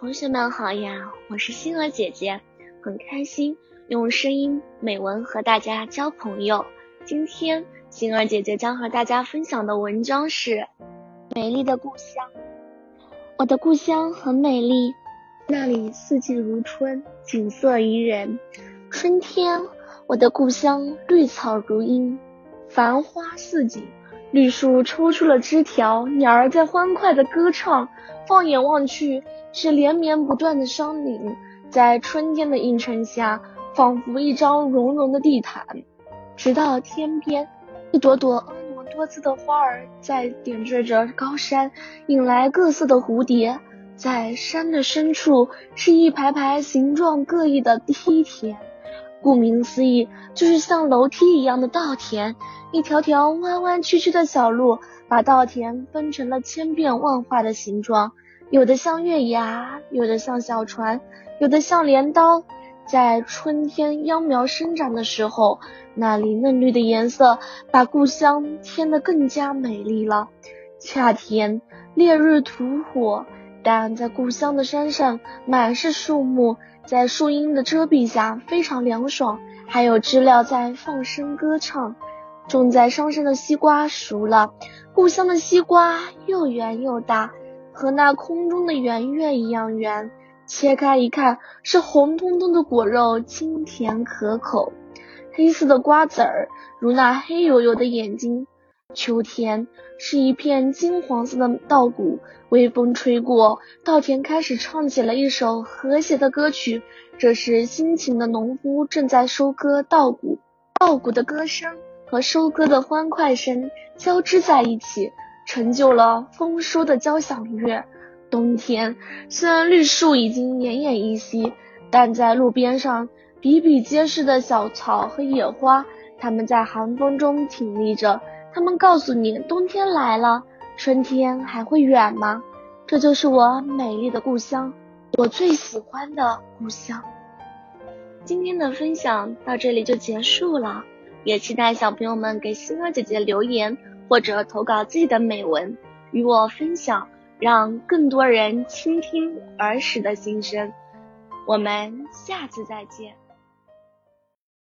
同学们好呀，我是星儿姐姐，很开心用声音美文和大家交朋友。今天星儿姐姐将和大家分享的文章是《美丽的故乡》。我的故乡很美丽，那里四季如春，景色宜人。春天，我的故乡绿草如茵，繁花似锦。绿树抽出了枝条，鸟儿在欢快的歌唱。放眼望去，是连绵不断的山岭，在春天的映衬下，仿佛一张绒绒的地毯。直到天边，一朵朵婀娜多姿的花儿在点缀着高山，引来各色的蝴蝶。在山的深处，是一排排形状各异的梯田。顾名思义，就是像楼梯一样的稻田，一条条弯弯曲曲的小路，把稻田分成了千变万化的形状，有的像月牙，有的像小船，有的像镰刀。在春天秧苗生长的时候，那里嫩绿的颜色把故乡添得更加美丽了。夏天烈日吐火，但在故乡的山上满是树木。在树荫的遮蔽下，非常凉爽。还有知了在放声歌唱。种在山上的西瓜熟了，故乡的西瓜又圆又大，和那空中的圆月一样圆。切开一看，是红彤彤的果肉，清甜可口。黑色的瓜子儿，如那黑黝黝的眼睛。秋天是一片金黄色的稻谷，微风吹过，稻田开始唱起了一首和谐的歌曲。这时辛勤的农夫正在收割稻谷，稻谷的歌声和收割的欢快声交织在一起，成就了丰收的交响乐。冬天虽然绿树已经奄奄一息，但在路边上比比皆是的小草和野花，它们在寒风中挺立着。他们告诉你，冬天来了，春天还会远吗？这就是我美丽的故乡，我最喜欢的故乡。今天的分享到这里就结束了，也期待小朋友们给星儿姐姐留言或者投稿自己的美文与我分享，让更多人倾听儿时的心声。我们下次再见。